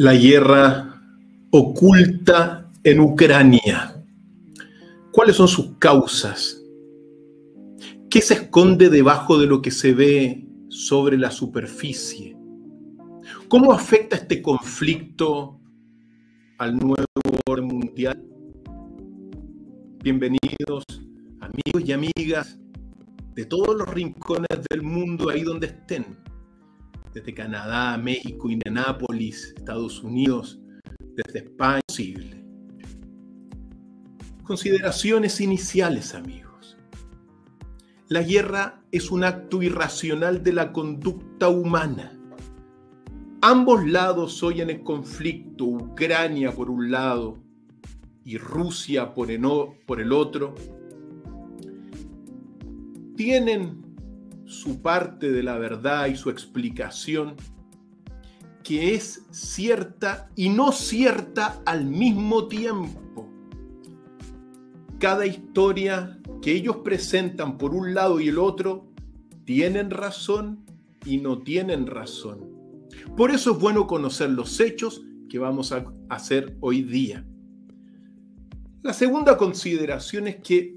la guerra oculta en Ucrania. ¿Cuáles son sus causas? ¿Qué se esconde debajo de lo que se ve sobre la superficie? ¿Cómo afecta este conflicto al nuevo orden mundial? Bienvenidos amigos y amigas de todos los rincones del mundo, ahí donde estén desde Canadá, México, Indianápolis, Estados Unidos, desde España, posible. Consideraciones iniciales, amigos. La guerra es un acto irracional de la conducta humana. Ambos lados hoy en el conflicto, Ucrania por un lado y Rusia por el, otro, tienen su parte de la verdad y su explicación, que es cierta y no cierta al mismo tiempo. Cada historia que ellos presentan por un lado y el otro, tienen razón y no tienen razón. Por eso es bueno conocer los hechos que vamos a hacer hoy día. La segunda consideración es que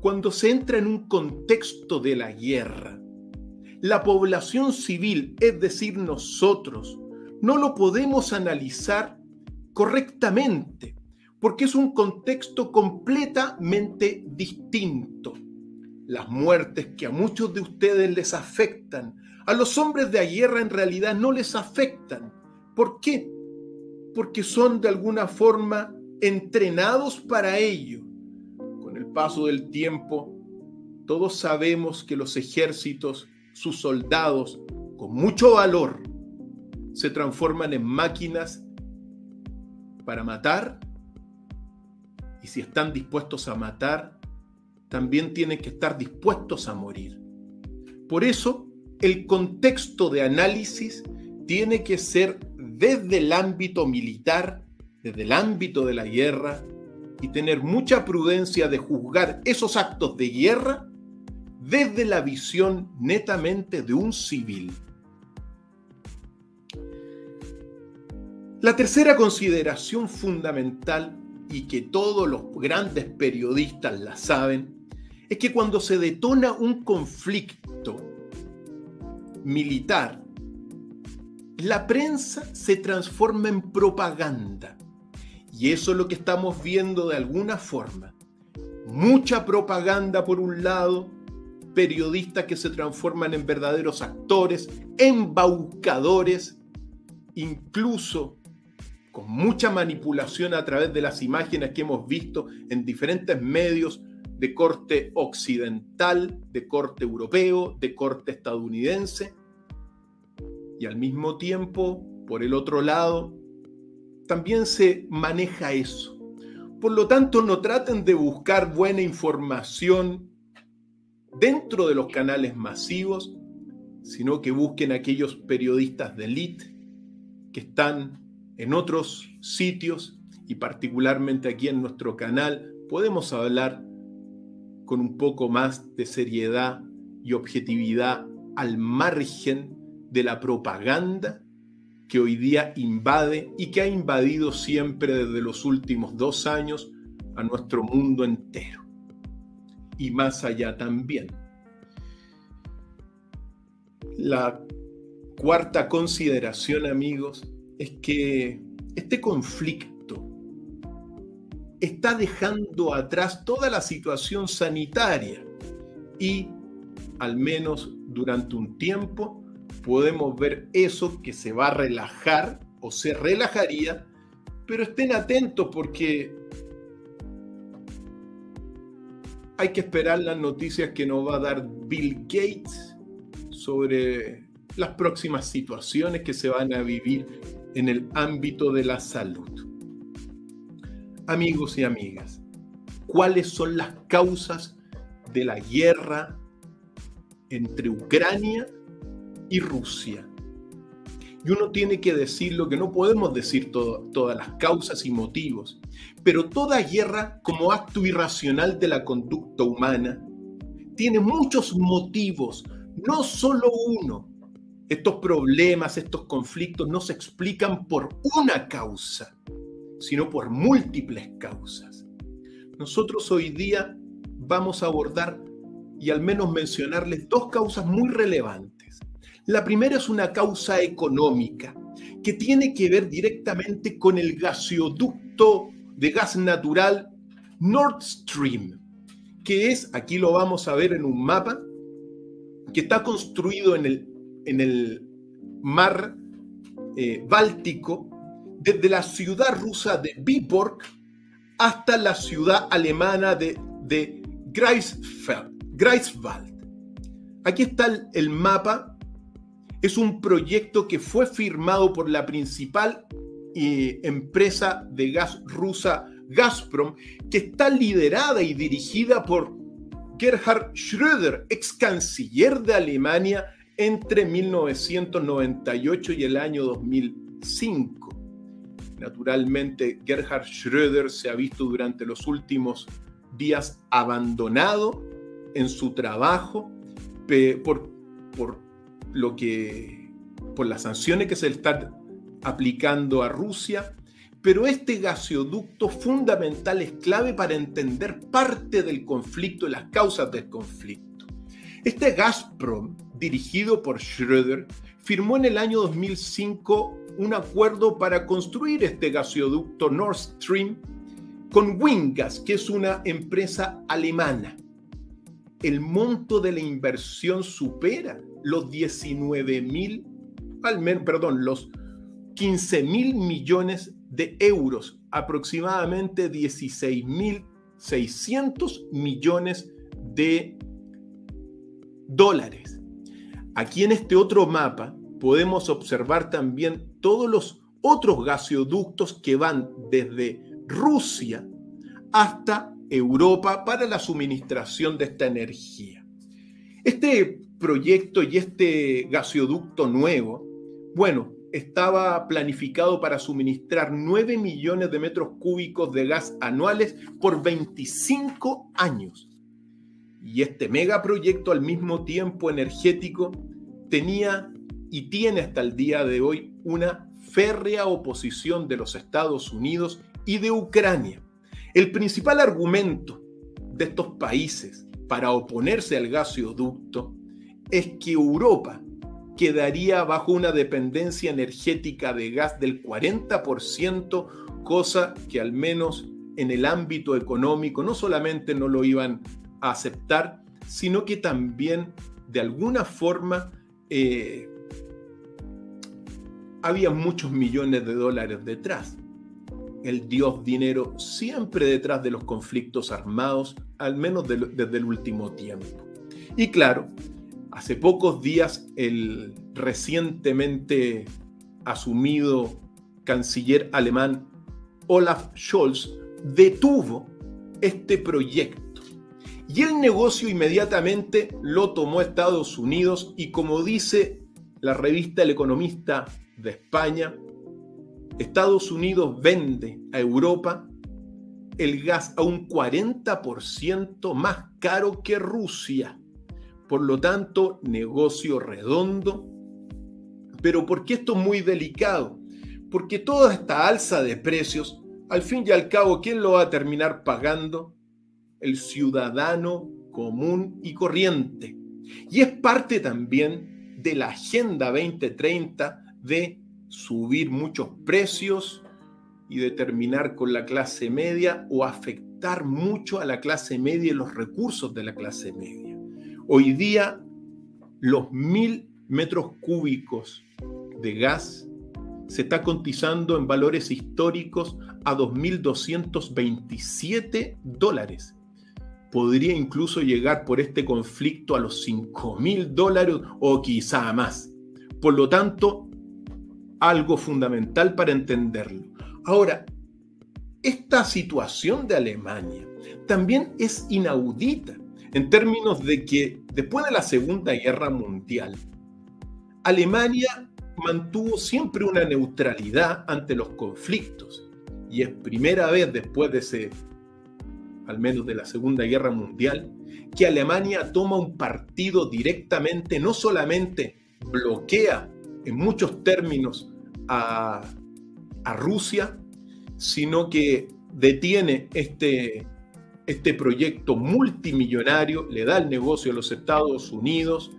cuando se entra en un contexto de la guerra, la población civil, es decir, nosotros, no lo podemos analizar correctamente, porque es un contexto completamente distinto. Las muertes que a muchos de ustedes les afectan, a los hombres de la guerra en realidad no les afectan. ¿Por qué? Porque son de alguna forma entrenados para ello. Con el paso del tiempo, todos sabemos que los ejércitos sus soldados con mucho valor se transforman en máquinas para matar y si están dispuestos a matar, también tienen que estar dispuestos a morir. Por eso, el contexto de análisis tiene que ser desde el ámbito militar, desde el ámbito de la guerra, y tener mucha prudencia de juzgar esos actos de guerra desde la visión netamente de un civil. La tercera consideración fundamental, y que todos los grandes periodistas la saben, es que cuando se detona un conflicto militar, la prensa se transforma en propaganda. Y eso es lo que estamos viendo de alguna forma. Mucha propaganda por un lado, periodistas que se transforman en verdaderos actores, embaucadores, incluso con mucha manipulación a través de las imágenes que hemos visto en diferentes medios de corte occidental, de corte europeo, de corte estadounidense. Y al mismo tiempo, por el otro lado, también se maneja eso. Por lo tanto, no traten de buscar buena información dentro de los canales masivos, sino que busquen aquellos periodistas de élite que están en otros sitios y particularmente aquí en nuestro canal podemos hablar con un poco más de seriedad y objetividad al margen de la propaganda que hoy día invade y que ha invadido siempre desde los últimos dos años a nuestro mundo entero y más allá también. La cuarta consideración, amigos, es que este conflicto está dejando atrás toda la situación sanitaria y, al menos durante un tiempo, podemos ver eso que se va a relajar o se relajaría, pero estén atentos porque hay que esperar las noticias que nos va a dar Bill Gates sobre las próximas situaciones que se van a vivir en el ámbito de la salud. Amigos y amigas, ¿cuáles son las causas de la guerra entre Ucrania y Rusia? Y uno tiene que decir lo que no podemos decir todas las causas y motivos, pero toda guerra como acto irracional de la conducta humana tiene muchos motivos, no solo uno. estos problemas, estos conflictos no se explican por una causa, sino por múltiples causas. Nosotros hoy día vamos a abordar y al menos mencionarles dos causas muy relevantes. La primera es una causa económica que tiene que ver directamente con el gasoducto de gas natural Nord Stream, que es, aquí lo vamos a ver en un mapa, que está construido en el, en el mar eh, Báltico, desde la ciudad rusa de Viborg hasta la ciudad alemana de, de Greifswald. Aquí está el mapa es un proyecto que fue firmado por la principal eh, empresa de gas rusa Gazprom, que está liderada y dirigida por Gerhard Schröder, ex canciller de Alemania entre 1998 y el año 2005. Naturalmente, Gerhard Schröder se ha visto durante los últimos días abandonado en su trabajo por, por lo que, por las sanciones que se le están aplicando a Rusia, pero este gasoducto fundamental es clave para entender parte del conflicto y las causas del conflicto. Este Gazprom, dirigido por Schröder, firmó en el año 2005 un acuerdo para construir este gasoducto Nord Stream con Wingas, que es una empresa alemana. El monto de la inversión supera los 19 mil, perdón, los 15 mil millones de euros, aproximadamente 16 mil 600 millones de dólares. Aquí en este otro mapa podemos observar también todos los otros gasoductos que van desde Rusia hasta Europa para la suministración de esta energía. Este proyecto y este gasoducto nuevo, bueno, estaba planificado para suministrar 9 millones de metros cúbicos de gas anuales por 25 años. Y este megaproyecto al mismo tiempo energético tenía y tiene hasta el día de hoy una férrea oposición de los Estados Unidos y de Ucrania. El principal argumento de estos países para oponerse al gasoducto es que Europa quedaría bajo una dependencia energética de gas del 40%, cosa que al menos en el ámbito económico no solamente no lo iban a aceptar, sino que también de alguna forma eh, había muchos millones de dólares detrás. El dios dinero siempre detrás de los conflictos armados, al menos desde el último tiempo. Y claro, Hace pocos días el recientemente asumido canciller alemán Olaf Scholz detuvo este proyecto y el negocio inmediatamente lo tomó Estados Unidos y como dice la revista El Economista de España, Estados Unidos vende a Europa el gas a un 40% más caro que Rusia. Por lo tanto, negocio redondo. Pero ¿por qué esto es muy delicado? Porque toda esta alza de precios, al fin y al cabo, ¿quién lo va a terminar pagando? El ciudadano común y corriente. Y es parte también de la Agenda 2030 de subir muchos precios y de terminar con la clase media o afectar mucho a la clase media y los recursos de la clase media. Hoy día, los mil metros cúbicos de gas se está cotizando en valores históricos a 2.227 dólares. Podría incluso llegar por este conflicto a los 5.000 dólares o quizá más. Por lo tanto, algo fundamental para entenderlo. Ahora, esta situación de Alemania también es inaudita en términos de que después de la Segunda Guerra Mundial, Alemania mantuvo siempre una neutralidad ante los conflictos. Y es primera vez después de ese, al menos de la Segunda Guerra Mundial, que Alemania toma un partido directamente, no solamente bloquea en muchos términos a, a Rusia, sino que detiene este, este proyecto multimillonario, le da el negocio a los Estados Unidos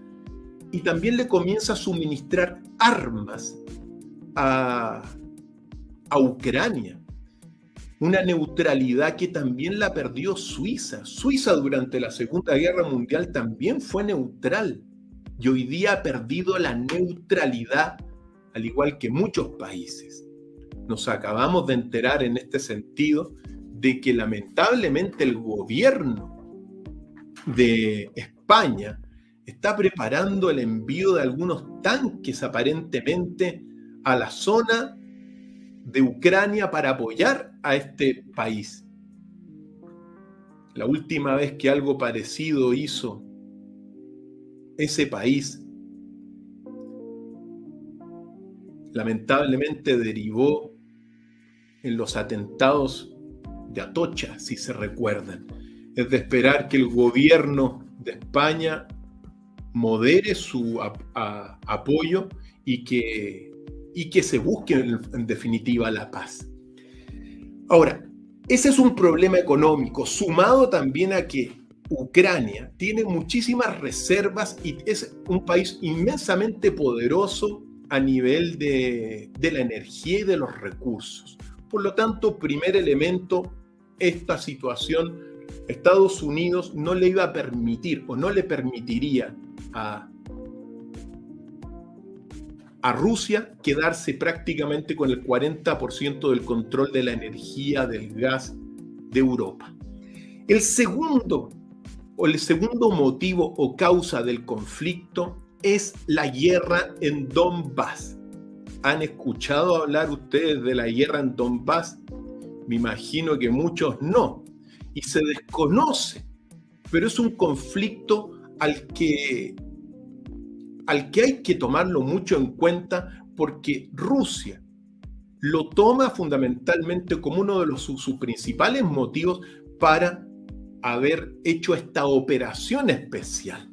y también le comienza a suministrar armas a, a Ucrania. Una neutralidad que también la perdió Suiza. Suiza durante la Segunda Guerra Mundial también fue neutral y hoy día ha perdido la neutralidad, al igual que muchos países. Nos acabamos de enterar en este sentido de que lamentablemente el gobierno de España está preparando el envío de algunos tanques aparentemente a la zona de Ucrania para apoyar a este país. La última vez que algo parecido hizo ese país, lamentablemente derivó en los atentados de Atocha, si se recuerdan. Es de esperar que el gobierno de España modere su apoyo y que, y que se busque en, definitiva la paz. Ahora, ese es un problema económico, sumado también a que Ucrania tiene muchísimas reservas y es un país inmensamente poderoso a nivel de, de, la energía y de los recursos. Por lo tanto, primer elemento, esta situación Estados Unidos no le iba a permitir o no le permitiría a, a Rusia quedarse prácticamente con el 40% del control de la energía, del gas de Europa. El segundo o el segundo motivo o causa del conflicto es la guerra en Donbass. ¿Han escuchado hablar ustedes de la guerra en Donbass? Me imagino que muchos no. Y se desconoce. Pero es un conflicto al que, al que hay que tomarlo mucho en cuenta porque Rusia lo toma fundamentalmente como uno de sus principales motivos para haber hecho esta operación especial.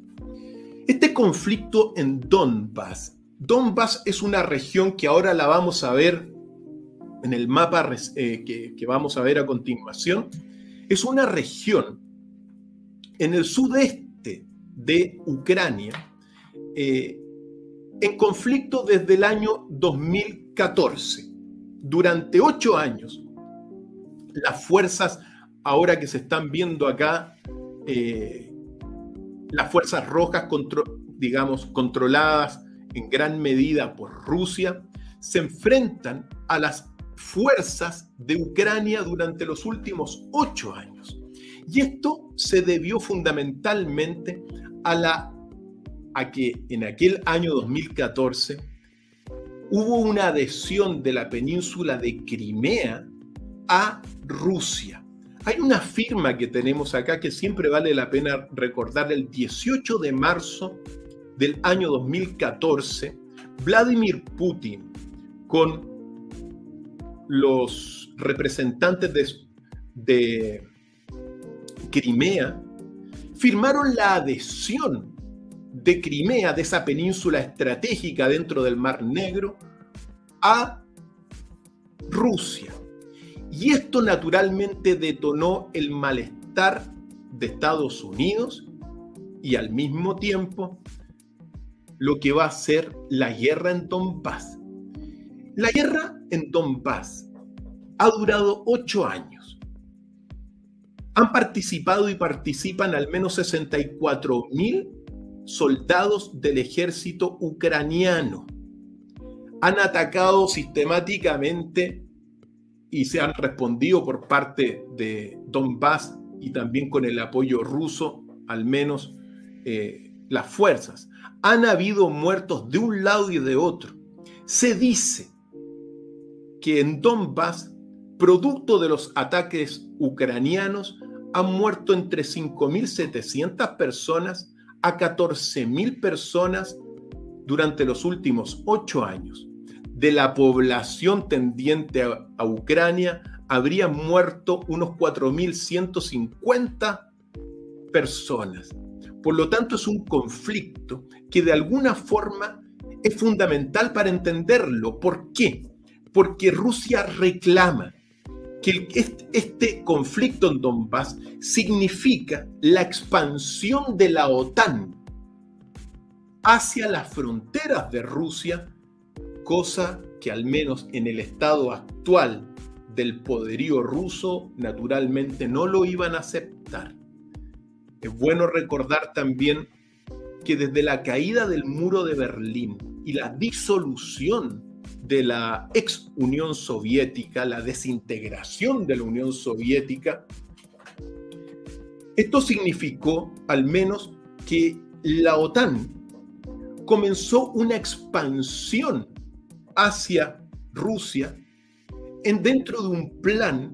Este conflicto en Donbass. Donbass es una región que ahora la vamos a ver en el mapa eh, que, vamos a ver a continuación, es una región en el sudeste de Ucrania eh, en conflicto desde el año 2014. Durante ocho años, las fuerzas, ahora que se están viendo acá, eh, las fuerzas rojas, digamos, controladas en gran medida por Rusia, se enfrentan a las fuerzas de Ucrania durante los últimos ocho años. Y esto se debió fundamentalmente a, la, a que en aquel año 2014 hubo una adhesión de la península de Crimea a Rusia. Hay una firma que tenemos acá que siempre vale la pena recordar. El 18 de marzo del año 2014, Vladimir Putin, con los representantes de, Crimea firmaron la adhesión de Crimea, de esa península estratégica dentro del Mar Negro, a Rusia. Y esto naturalmente detonó el malestar de Estados Unidos y al mismo tiempo lo que va a ser la guerra en Donbass. La guerra en Donbass ha durado ocho años. Han participado y participan al menos 64 mil soldados del ejército ucraniano. Han atacado sistemáticamente y se han respondido por parte de Donbass y también con el apoyo ruso, al menos eh, las fuerzas. Han habido muertos de un lado y de otro. Se dice que en Donbass, producto de los ataques ucranianos, han muerto entre 5.700 personas a 14.000 personas durante los últimos ocho años. De la población tendiente a, a Ucrania, habrían muerto unos 4.150 personas. Por lo tanto, es un conflicto que de alguna forma es fundamental para entenderlo. ¿Por qué? Porque Rusia reclama que este conflicto en Donbass significa la expansión de la OTAN hacia las fronteras de Rusia, cosa que al menos en el estado actual del poderío ruso naturalmente no lo iban a aceptar. Es bueno recordar también que desde la caída del muro de Berlín y la disolución de la ex Unión Soviética, la desintegración de la Unión Soviética, esto significó al menos que la OTAN comenzó una expansión hacia Rusia en dentro de un plan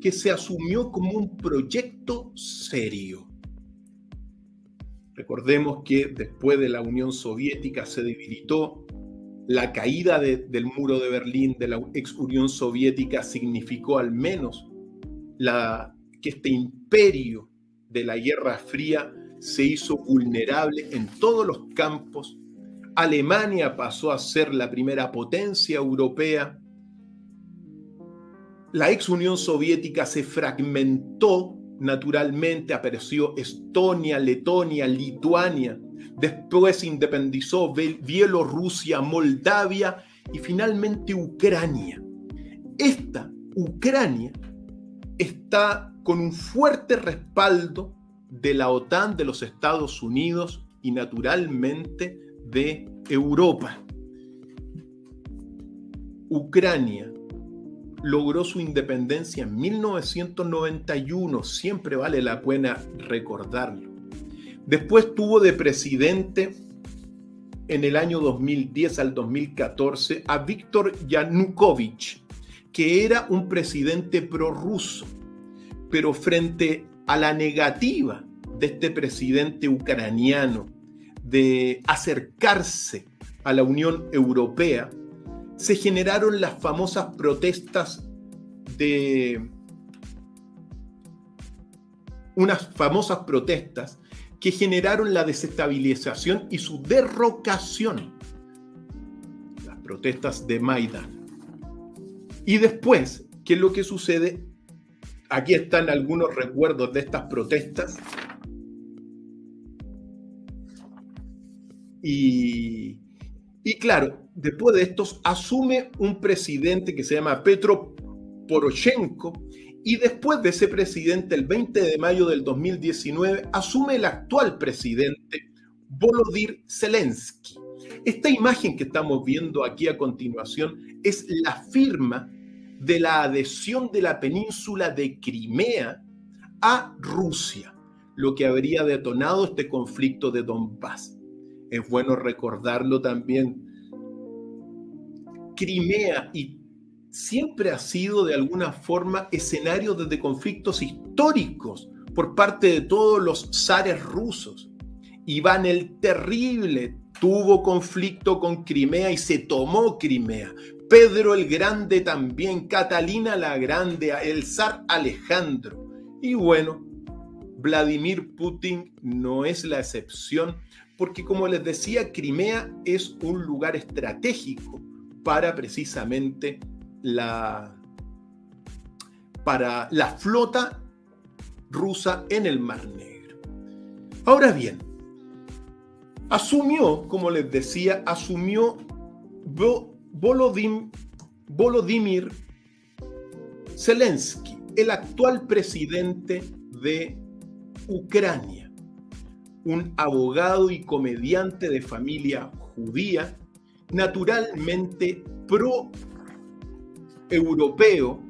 que se asumió como un proyecto serio. Recordemos que después de la Unión Soviética se debilitó, la caída del muro de Berlín de la ex Unión Soviética significó al menos la, que este imperio de la Guerra Fría se hizo vulnerable en todos los campos. Alemania pasó a ser la primera potencia europea la ex Unión Soviética se fragmentó naturalmente, apareció Estonia, Letonia, Lituania, después independizó Bielorrusia, Moldavia y finalmente Ucrania. Esta Ucrania está con un fuerte respaldo de la OTAN, de los Estados Unidos y naturalmente de Europa. Ucrania logró su independencia en 1991, siempre vale la pena recordarlo. Después tuvo de presidente en el año 2010 al 2014 a Víctor Yanukovych, que era un presidente prorruso, pero frente a la negativa de este presidente ucraniano de acercarse a la Unión Europea, se generaron las famosas protestas de unas famosas protestas que generaron la desestabilización y su derrocación. Las protestas de Maidan. Y después, ¿qué es lo que sucede? Aquí están algunos recuerdos de estas protestas. Y, y claro, después de estos, asume un presidente que se llama Petro Poroshenko y después de ese presidente, el 20 de mayo del 2019, asume el actual presidente Volodymyr Zelensky. Esta imagen que estamos viendo aquí a continuación es la firma de la adhesión de la península de Crimea a Rusia, lo que habría detonado este conflicto de Donbass. Es bueno recordarlo también Crimea y siempre ha sido de alguna forma escenario de conflictos históricos por parte de todos los zares rusos. Iván el Terrible tuvo conflicto con Crimea y se tomó Crimea. Pedro el Grande también, Catalina la Grande, el zar Alejandro. Y bueno, Vladimir Putin no es la excepción, porque como les decía, Crimea es un lugar estratégico para precisamente la, para la flota rusa en el Mar Negro. Ahora bien, asumió, como les decía, asumió Volodymyr Zelensky, el actual presidente de Ucrania, un abogado y comediante de familia judía naturalmente pro-europeo,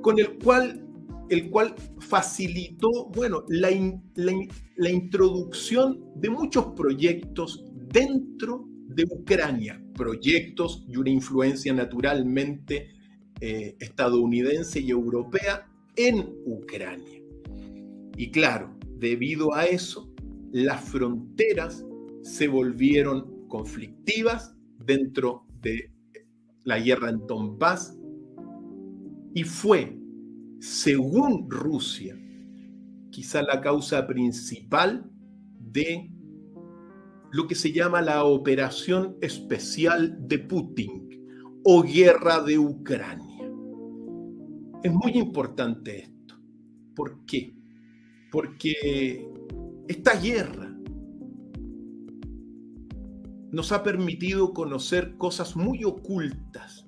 con el cual, el cual facilitó bueno, la, la, introducción de muchos proyectos dentro de Ucrania, proyectos y una influencia naturalmente eh, estadounidense y europea en Ucrania. Y claro, debido a eso, las fronteras se volvieron conflictivas dentro de la guerra en Donbass y fue, según Rusia, quizá la causa principal de lo que se llama la Operación Especial de Putin o Guerra de Ucrania. Es muy importante esto. ¿Por qué? Porque esta guerra nos ha permitido conocer cosas muy ocultas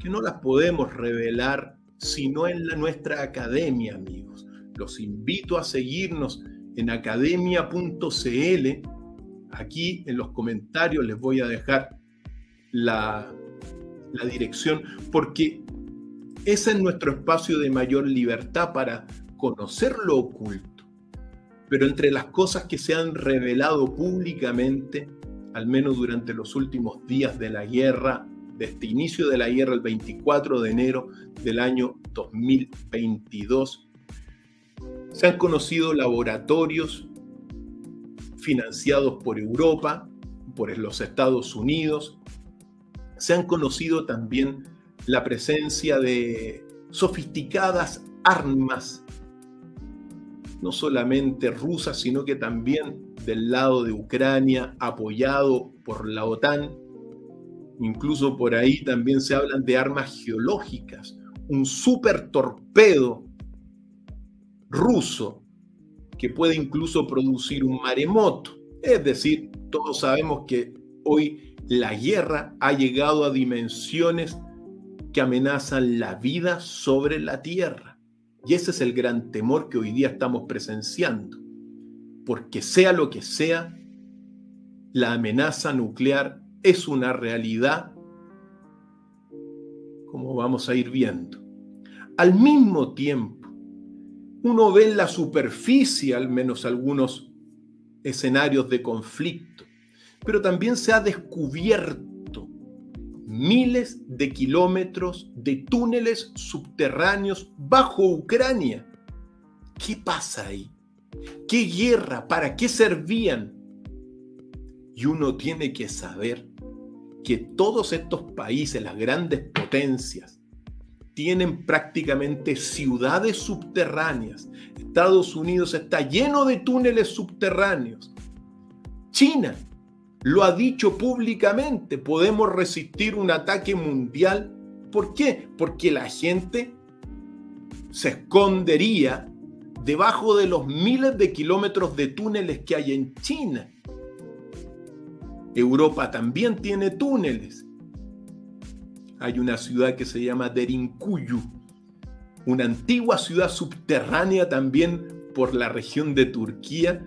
que no las podemos revelar sino en la, nuestra academia, amigos. Los invito a seguirnos en academia.cl. Aquí en los comentarios les voy a dejar la, la dirección porque ese es nuestro espacio de mayor libertad para conocer lo oculto. Pero entre las cosas que se han revelado públicamente, al menos durante los últimos días de la guerra, de este inicio de la guerra el 24 de enero del año 2022, se han conocido laboratorios financiados por Europa, por los Estados Unidos, se han conocido también la presencia de sofisticadas armas, no solamente rusas, sino que también del lado de Ucrania, apoyado por la OTAN. Incluso por ahí también se hablan de armas geológicas, un super torpedo ruso que puede incluso producir un maremoto. Es decir, todos sabemos que hoy la guerra ha llegado a dimensiones que amenazan la vida sobre la tierra. Y ese es el gran temor que hoy día estamos presenciando. Porque sea lo que sea, la amenaza nuclear es una realidad, como vamos a ir viendo. Al mismo tiempo, uno ve en la superficie al menos algunos escenarios de conflicto, pero también se ha descubierto miles de kilómetros de túneles subterráneos bajo Ucrania. ¿Qué pasa ahí? ¿Qué guerra? ¿Para qué servían? Y uno tiene que saber que todos estos países, las grandes potencias, tienen prácticamente ciudades subterráneas. Estados Unidos está lleno de túneles subterráneos. China lo ha dicho públicamente, podemos resistir un ataque mundial. ¿Por qué? Porque la gente se escondería debajo de los miles de kilómetros de túneles que hay en China. Europa también tiene túneles. Hay una ciudad que se llama Derinkuyu, una antigua ciudad subterránea también por la región de Turquía.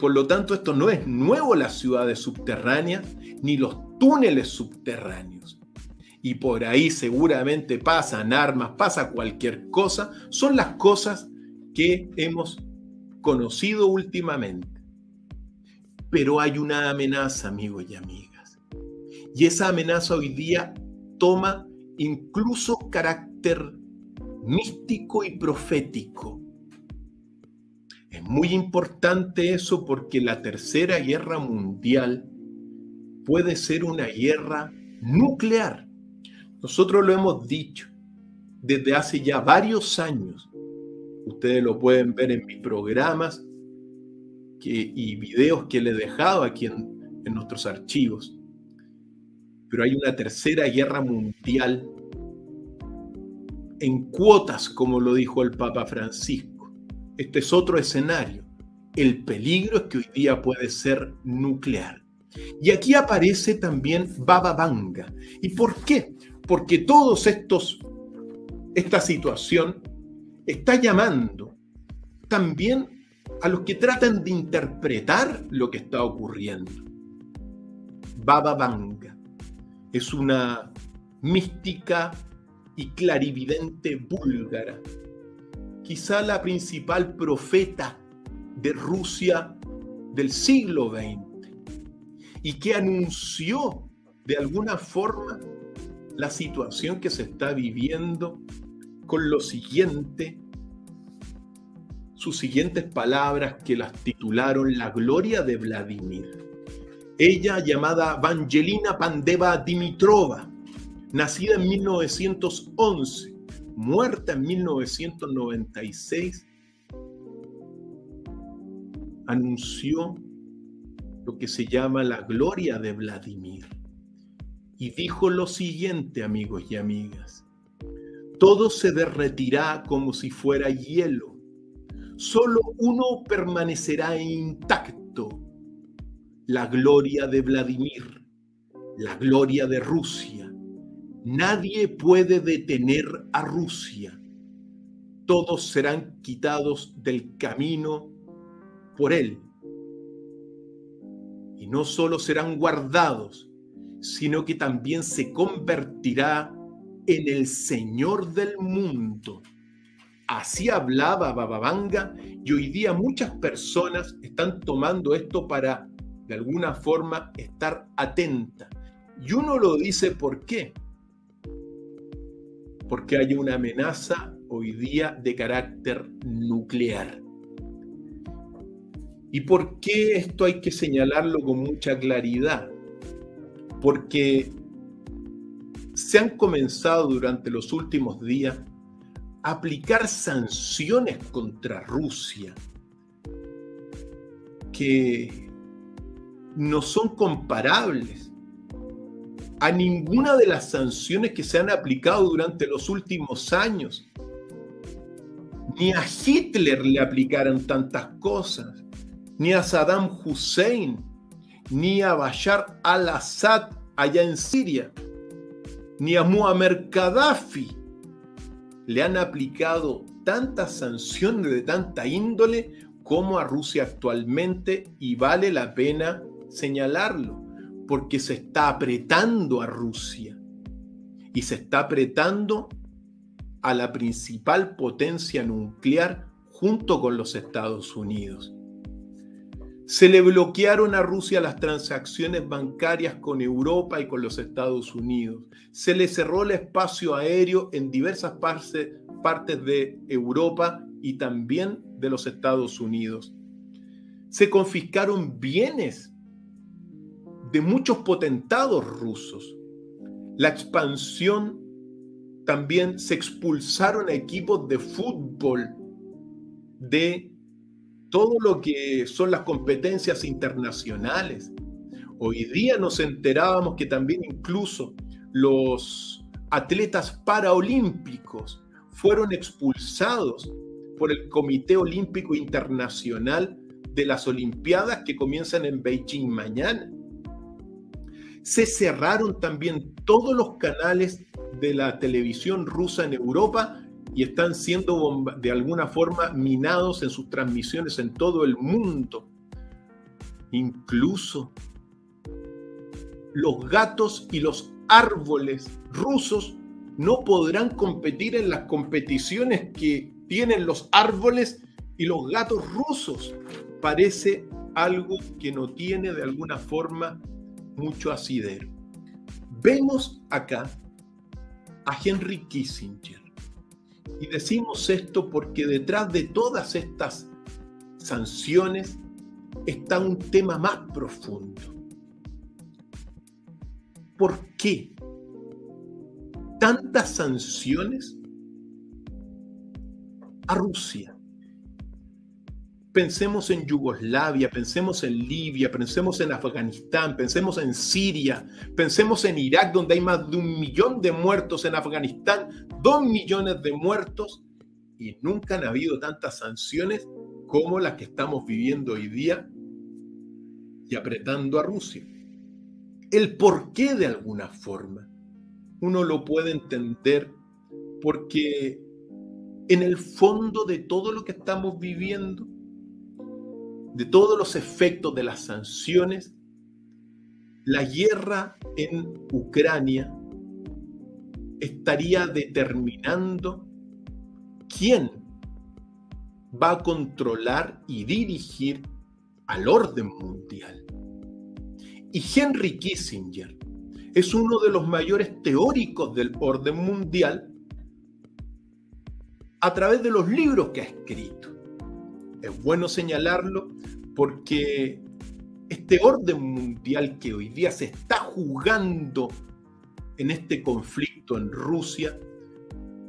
Por lo tanto, esto no es nuevo las ciudades subterráneas ni los túneles subterráneos. Y por ahí seguramente pasan armas, pasa cualquier cosa. Son las cosas que hemos conocido últimamente. Pero hay una amenaza, amigos y amigas. Y esa amenaza hoy día toma incluso carácter místico y profético. Es muy importante eso porque la tercera guerra mundial puede ser una guerra nuclear. Nosotros lo hemos dicho desde hace ya varios años. Ustedes lo pueden ver en mis programas y videos que le he dejado aquí en, nuestros archivos. Pero hay una tercera guerra mundial en cuotas, como lo dijo el Papa Francisco. Este es otro escenario. El peligro es que hoy día puede ser nuclear. Y aquí aparece también Baba Vanga. ¿Y por qué? Porque todos estos, esta situación está llamando también a los que tratan de interpretar lo que está ocurriendo. Baba Vanga es una mística y clarividente búlgara, quizá la principal profeta de Rusia del siglo XX, y que anunció de alguna forma la situación que se está viviendo con lo siguiente sus siguientes palabras que las titularon La gloria de Vladimir. Ella, llamada Vangelina Pandeva Dimitrova, nacida en 1911, muerta en 1996, anunció lo que se llama la gloria de Vladimir. Y dijo lo siguiente, amigos y amigas, todo se derretirá como si fuera hielo, solo uno permanecerá intacto, la gloria de Vladimir, la gloria de Rusia. Nadie puede detener a Rusia. Todos serán quitados del camino por él y no solo serán guardados, sino que también se convertirá en el Señor del mundo. Así hablaba Bababanga y hoy día muchas personas están tomando esto para de alguna forma estar atenta. Y uno lo dice ¿por qué? Porque hay una amenaza hoy día de carácter nuclear. ¿Y por qué esto hay que señalarlo con mucha claridad? Porque se han comenzado durante los últimos días a aplicar sanciones contra Rusia que no son comparables a ninguna de las sanciones que se han aplicado durante los últimos años. Ni a Hitler le aplicaron tantas cosas ni a Saddam Hussein, ni a Bashar al-Assad allá en Siria, ni a Muammar Gaddafi le han aplicado tantas sanciones de tanta índole como a Rusia actualmente y vale la pena señalarlo porque se está apretando a Rusia y se está apretando a la principal potencia nuclear junto con los Estados Unidos. Se le bloquearon a Rusia las transacciones bancarias con Europa y con los Estados Unidos. Se le cerró el espacio aéreo en diversas partes de Europa y también de los Estados Unidos. Se confiscaron bienes de muchos potentados rusos. La expansión también se expulsaron a equipos de fútbol de todo lo que son las competencias internacionales. Hoy día nos enterábamos que también incluso los atletas paraolímpicos fueron expulsados por el Comité Olímpico Internacional de las Olimpiadas que comienzan en Beijing mañana. Se cerraron también todos los canales de la televisión rusa en Europa y están siendo de alguna forma minados en sus transmisiones en todo el mundo. Incluso los gatos y los árboles rusos no podrán competir en las competiciones que tienen los árboles y los gatos rusos. Parece algo que no tiene de alguna forma mucho asidero. Vemos acá a Henry Kissinger y decimos esto porque detrás de todas estas sanciones está un tema más profundo. ¿Por qué tantas sanciones a Rusia? Pensemos en Yugoslavia, pensemos en Libia, pensemos en Afganistán, pensemos en Siria, pensemos en Irak, donde hay más de un millón de muertos, en Afganistán, dos millones de muertos, y nunca han habido tantas sanciones como las que estamos viviendo hoy día y apretando a Rusia. El por qué de alguna forma uno lo puede entender porque en el fondo de todo lo que estamos viviendo, de todos los efectos de las sanciones, la guerra en Ucrania estaría determinando quién va a controlar y dirigir al orden mundial. Y Henry Kissinger es uno de los mayores teóricos del orden mundial a través de los libros que ha escrito. Es bueno señalarlo porque este orden mundial que hoy día se está jugando en este conflicto en Rusia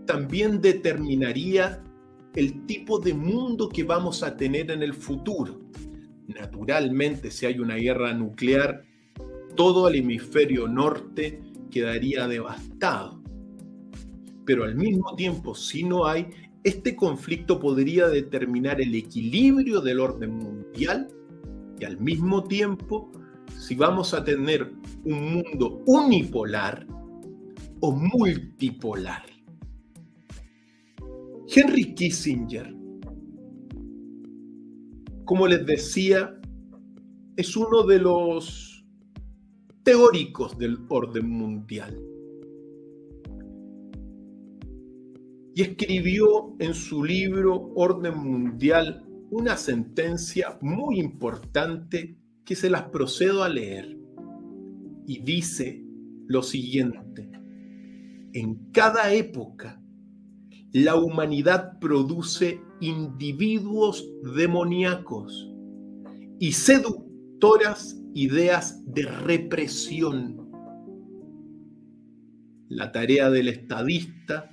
también determinaría el tipo de mundo que vamos a tener en el futuro. Naturalmente, si hay una guerra nuclear, todo el hemisferio norte quedaría devastado. Pero al mismo tiempo, si no hay, este conflicto podría determinar el equilibrio del orden mundial y al mismo tiempo, si vamos a tener un mundo unipolar o multipolar. Henry Kissinger, como les decía, es uno de los teóricos del orden mundial. Y escribió en su libro Orden Mundial una sentencia muy importante que se las procedo a leer. Y dice lo siguiente, en cada época la humanidad produce individuos demoníacos y seductoras ideas de represión. La tarea del estadista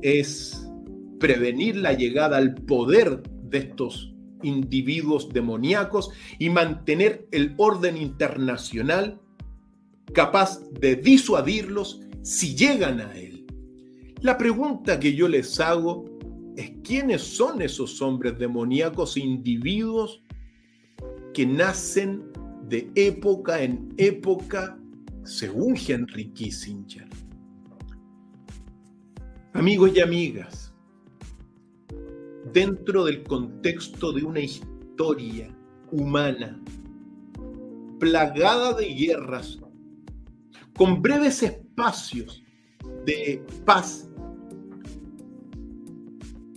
es prevenir la llegada al poder de estos individuos demoníacos y mantener el orden internacional capaz de disuadirlos si llegan a él. La pregunta que yo les hago es quiénes son esos hombres demoníacos, individuos que nacen de época en época, según Henry Kissinger. Amigos y amigas, dentro del contexto de una historia humana plagada de guerras, con breves de paz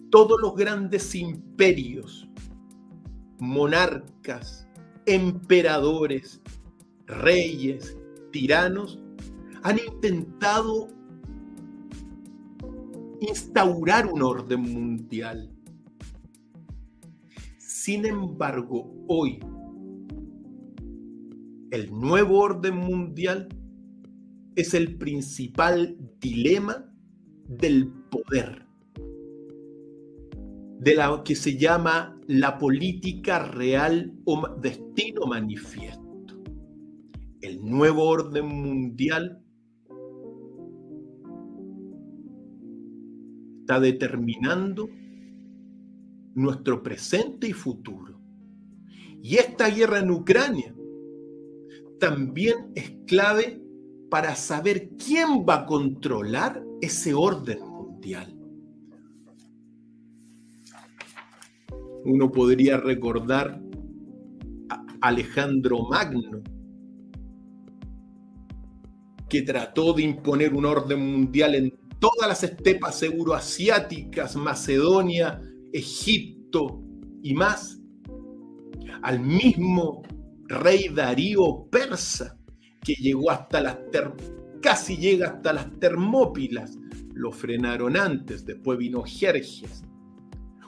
todos los grandes imperios, monarcas, emperadores, reyes, tiranos, han intentado instaurar un orden mundial. Sin embargo, hoy el nuevo orden mundial es el principal dilema del poder de la que se llama la política real o destino manifiesto. El nuevo orden mundial está determinando nuestro presente y futuro. Y esta guerra en Ucrania también es clave para saber quién va a controlar ese orden mundial. Uno podría recordar a Alejandro Magno, que trató de imponer un orden mundial en todas las estepas euroasiáticas, Macedonia, Egipto y más, al mismo rey Darío persa, que llegó hasta las casi llega hasta las Termópilas, lo frenaron antes, después vino Jerjes,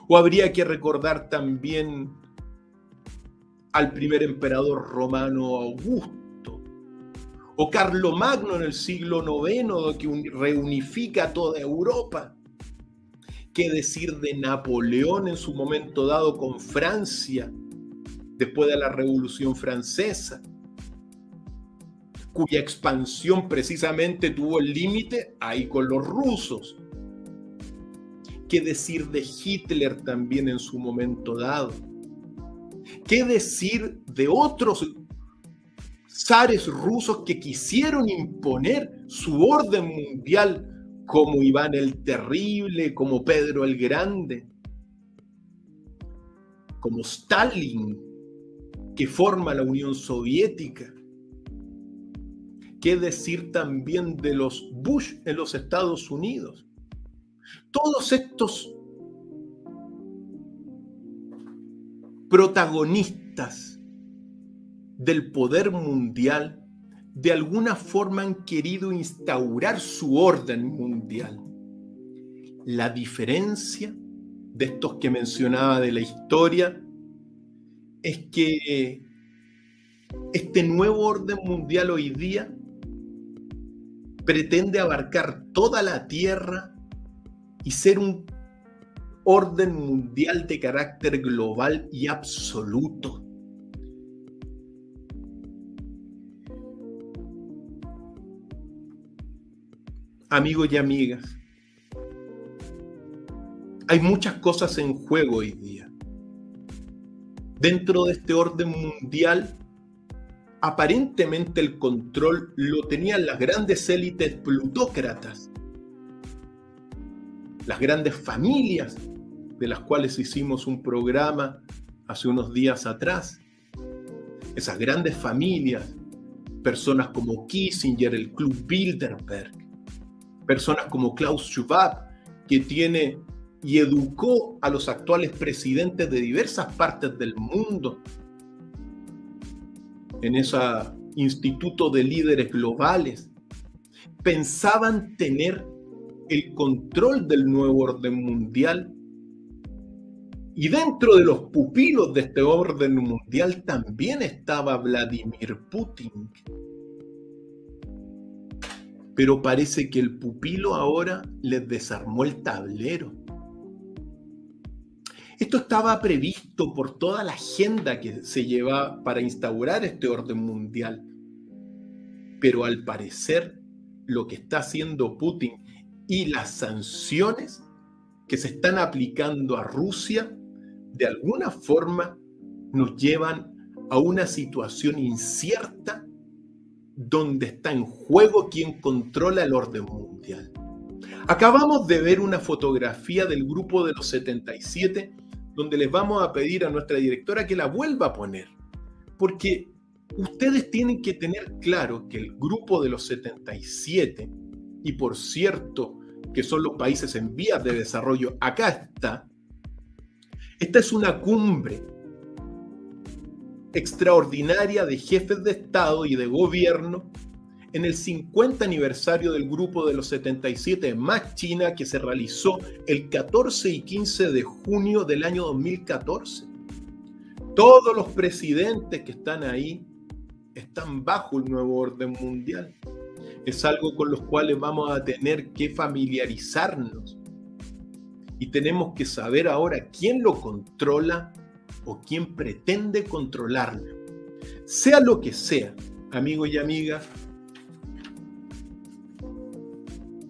o habría que recordar también al primer emperador romano Augusto, o Magno en el siglo IX, que reunifica toda Europa. ¿Qué decir de Napoleón en su momento dado con Francia, después de la Revolución Francesa, cuya expansión precisamente tuvo el límite ahí con los rusos? ¿Qué decir de Hitler también en su momento dado? ¿Qué decir de otros zares rusos que quisieron imponer su orden mundial como Iván el Terrible, como Pedro el Grande, como Stalin, que forma la Unión Soviética? ¿Qué decir también de los Bush en los Estados Unidos? todos estos protagonistas del poder mundial de alguna forma han querido instaurar su orden mundial. La diferencia de estos que mencionaba de la historia es que este nuevo orden mundial hoy día pretende abarcar toda la Tierra y ser un orden mundial de carácter global y absoluto. Amigos y amigas, hay muchas cosas en juego hoy día. Dentro de este orden mundial aparentemente el control lo tenían las grandes élites plutócratas, las grandes familias de las cuales hicimos un programa hace unos días atrás. Esas grandes familias, personas como Kissinger, el Club Bilderberg, personas como Klaus Schwab, que tiene y educó a los actuales presidentes de diversas partes del mundo en ese instituto de líderes globales, pensaban tener el control del nuevo orden mundial. Y dentro de los pupilos de este orden mundial también estaba Vladimir Putin. Pero parece que el pupilo ahora les desarmó el tablero esto estaba previsto por toda la agenda que se lleva para instaurar este orden mundial. Pero al parecer, lo que está haciendo Putin y las sanciones que se están aplicando a Rusia, de alguna forma nos llevan a una situación incierta donde está en juego quien controla el orden mundial. Acabamos de ver una fotografía del grupo de los 77 donde les vamos a pedir a nuestra directora que la vuelva a poner. Porque ustedes tienen que tener claro que el grupo de los 77, y por cierto que son los países en vías de desarrollo, acá está, esta es una cumbre extraordinaria de jefes de Estado y de gobierno en el 50 aniversario del Grupo de los 77 más China que se realizó el 14 y 15 de junio del año 2014. Todos los presidentes que están ahí están bajo el nuevo orden mundial. Es algo con los cuales vamos a tener que familiarizarnos. Y tenemos que saber ahora quién lo controla o quién pretende controlarlo. Sea lo que sea, amigos y amigas,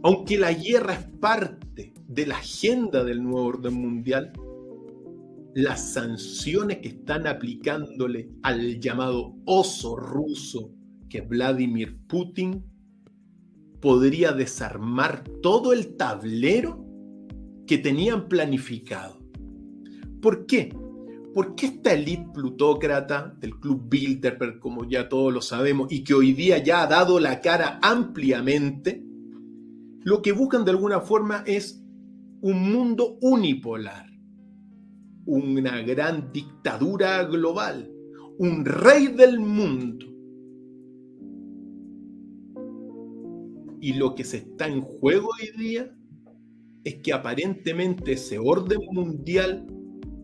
Aunque la guerra es parte de la agenda del nuevo orden mundial, las sanciones que están aplicándole al llamado oso ruso, que es Vladimir Putin, podría desarmar todo el tablero que tenían planificado. ¿Por qué? Porque esta élite plutócrata del Club Bilderberg, como ya todos lo sabemos, y que hoy día ya ha dado la cara ampliamente, lo que buscan de alguna forma es un mundo unipolar, una gran dictadura global, un rey del mundo. Y lo que se está en juego hoy día es que aparentemente ese orden mundial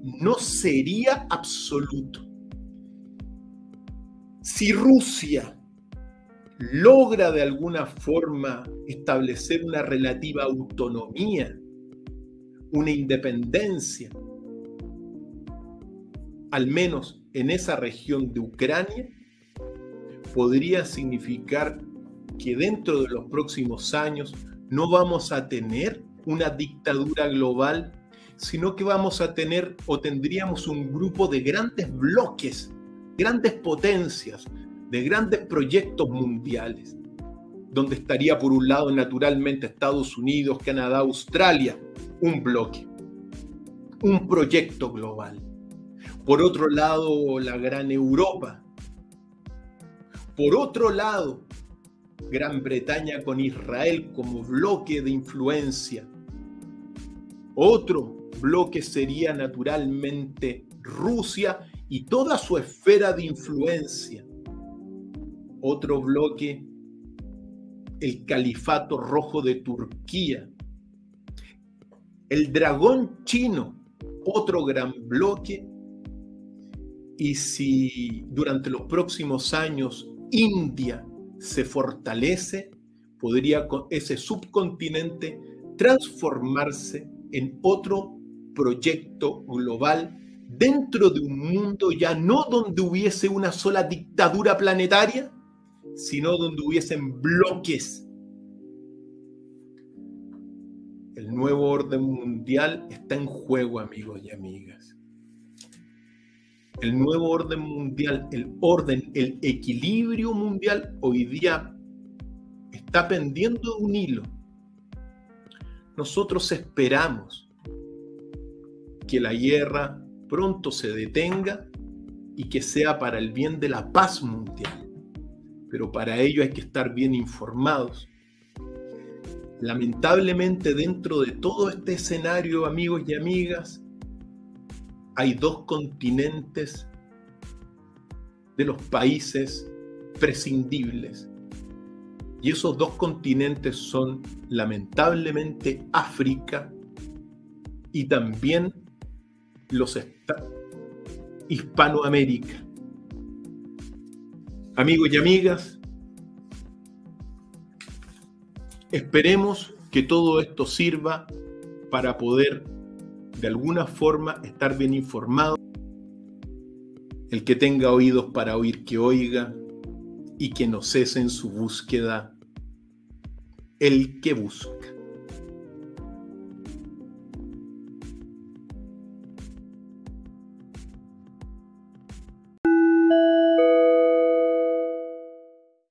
no sería absoluto. Si Rusia logra de alguna forma establecer una relativa autonomía, una independencia, al menos en esa región de Ucrania, podría significar que dentro de los próximos años no vamos a tener una dictadura global, sino que vamos a tener o tendríamos un grupo de grandes bloques, grandes potencias, de grandes proyectos mundiales, donde estaría por un lado naturalmente Estados Unidos, Canadá, Australia, un bloque, un proyecto global. Por otro lado, la gran Europa. Por otro lado, Gran Bretaña con Israel como bloque de influencia. Otro bloque sería naturalmente Rusia y toda su esfera de influencia otro bloque, el Califato Rojo de Turquía, el dragón chino, otro gran bloque, y si durante los próximos años India se fortalece, podría ese subcontinente transformarse en otro proyecto global dentro de un mundo ya no donde hubiese una sola dictadura planetaria, sino donde hubiesen bloques El nuevo orden mundial está en juego, amigos y amigas. El nuevo orden mundial, el orden, el equilibrio mundial hoy día está pendiendo de un hilo. Nosotros esperamos que la guerra pronto se detenga y que sea para el bien de la paz mundial. Pero para ello hay que estar bien informados. Lamentablemente dentro de todo este escenario, amigos y amigas, hay dos continentes de los países prescindibles. Y esos dos continentes son lamentablemente África y también los Hispanoamérica. Amigos y amigas, esperemos que todo esto sirva para poder de alguna forma estar bien informado. El que tenga oídos para oír, que oiga, y que no cese en su búsqueda el que busca.